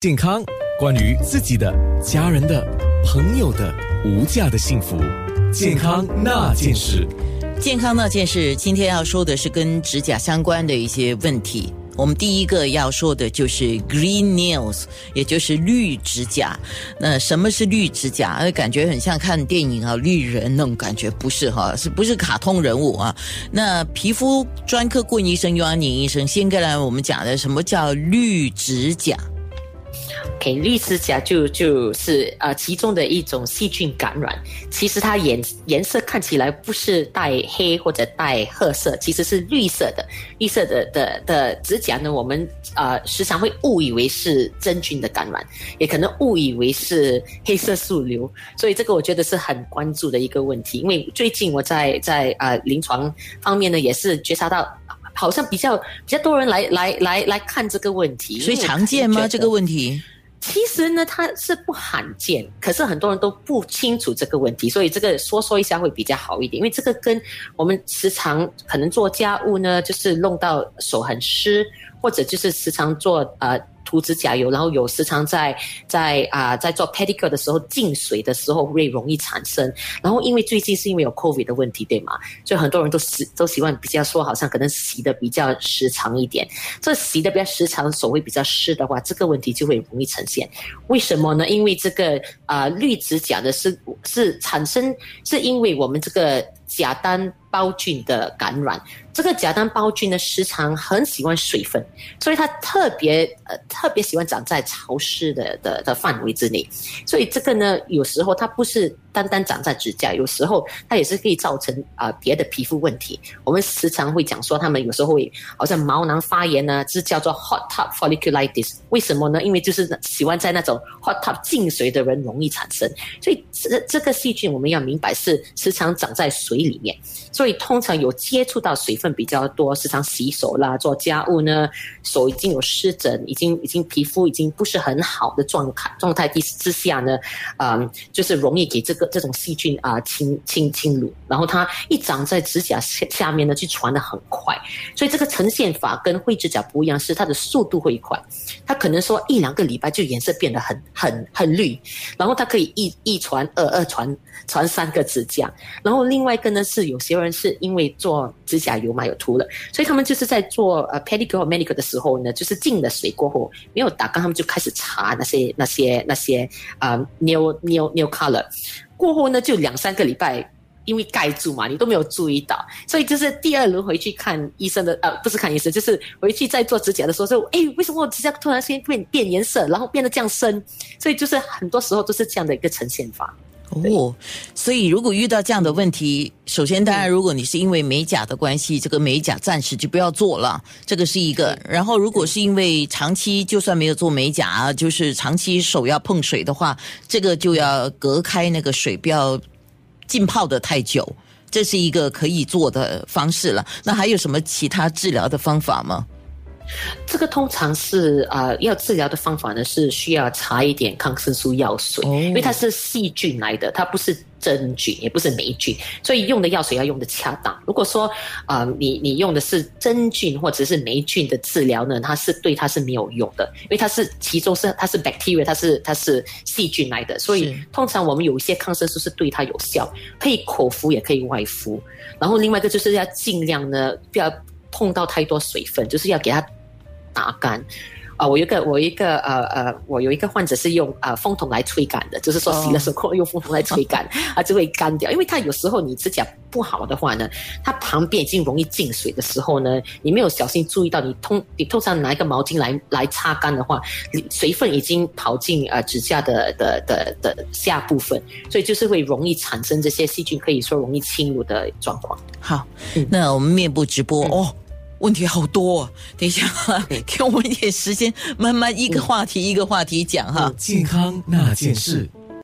健康，关于自己的、家人的、朋友的无价的幸福，健康那件事。健康那件事，今天要说的是跟指甲相关的一些问题。我们第一个要说的就是 green nails，也就是绿指甲。那什么是绿指甲？呃，感觉很像看电影啊，绿人那种感觉，不是哈？是不是卡通人物啊？那皮肤专科顾问医生尤安宁医生先跟来我们讲的，什么叫绿指甲？给绿指甲就就是呃其中的一种细菌感染，其实它颜颜色看起来不是带黑或者带褐色，其实是绿色的。绿色的的的指甲呢，我们呃时常会误以为是真菌的感染，也可能误以为是黑色素瘤，所以这个我觉得是很关注的一个问题。因为最近我在在呃临床方面呢，也是觉察到好像比较比较多人来来来来看这个问题，所以常见吗？这个问题？其实呢，它是不罕见，可是很多人都不清楚这个问题，所以这个说说一下会比较好一点。因为这个跟我们时常可能做家务呢，就是弄到手很湿，或者就是时常做呃。涂指甲油，然后有时常在在啊在做 pedicure 的时候进水的时候会容易产生。然后因为最近是因为有 covid 的问题，对吗？所以很多人都习都习惯比较说，好像可能洗的比较时长一点。这洗的比较时长，手会比较湿的话，这个问题就会容易呈现。为什么呢？因为这个啊绿指甲的是是产生，是因为我们这个甲单胞菌的感染。这个甲单胞菌呢，时常很喜欢水分，所以它特别呃特别喜欢长在潮湿的的的范围之内。所以这个呢，有时候它不是单单长在指甲，有时候它也是可以造成啊别的皮肤问题。我们时常会讲说，他们有时候会好像毛囊发炎呢，是叫做 hot tub folliculitis。为什么呢？因为就是喜欢在那种 hot tub 进水的人容易产生。所以这这个细菌我们要明白是时常长在水里面，所以通常有接触到水分。比较多，时常洗手啦，做家务呢，手已经有湿疹，已经已经皮肤已经不是很好的状态状态之之下呢，嗯，就是容易给这个这种细菌啊侵侵侵入，然后它一长在指甲下下面呢，就传的很快，所以这个呈现法跟灰指甲不一样，是它的速度会快，它可能说一两个礼拜就颜色变得很很很绿，然后它可以一一传二，二传传三个指甲，然后另外一个呢是有些人是因为做指甲油嘛。有涂了，所以他们就是在做呃 pedicure manicure 的时候呢，就是进了水过后没有打干，他们就开始擦那些那些那些啊 new new new color，过后呢就两三个礼拜，因为盖住嘛，你都没有注意到，所以就是第二轮回去看医生的呃不是看医生，就是回去再做指甲的时候，说哎为什么我指甲突然间变变颜色，然后变得这样深，所以就是很多时候都是这样的一个呈现法。哦，所以如果遇到这样的问题，首先当然，如果你是因为美甲的关系，这个美甲暂时就不要做了，这个是一个。然后，如果是因为长期就算没有做美甲，就是长期手要碰水的话，这个就要隔开那个水，不要浸泡的太久，这是一个可以做的方式了。那还有什么其他治疗的方法吗？这个通常是啊，要治疗的方法呢是需要擦一点抗生素药水，因为它是细菌来的，它不是真菌，也不是霉菌，所以用的药水要用的恰当。如果说啊，你你用的是真菌或者是霉菌的治疗呢，它是对它是没有用的，因为它是其中是它是 bacteria，它是它是细菌来的，所以通常我们有一些抗生素是对它有效，可以口服也可以外敷。然后另外一个就是要尽量呢不要碰到太多水分，就是要给它。打干啊！我有一个，我一个呃呃，我有一个患者是用呃风筒来吹干的，就是说洗的时候 用风筒来吹干，它就会干掉。因为它有时候你指甲不好的话呢，它旁边已经容易进水的时候呢，你没有小心注意到，你通你通常拿一个毛巾来来擦干的话，水分已经跑进呃指甲的的的的下部分，所以就是会容易产生这些细菌，可以说容易侵入的状况。好，那我们面部直播哦。问题好多，啊，等一下，给我们一点时间，慢慢一个话题一个话题讲哈。健康那件事。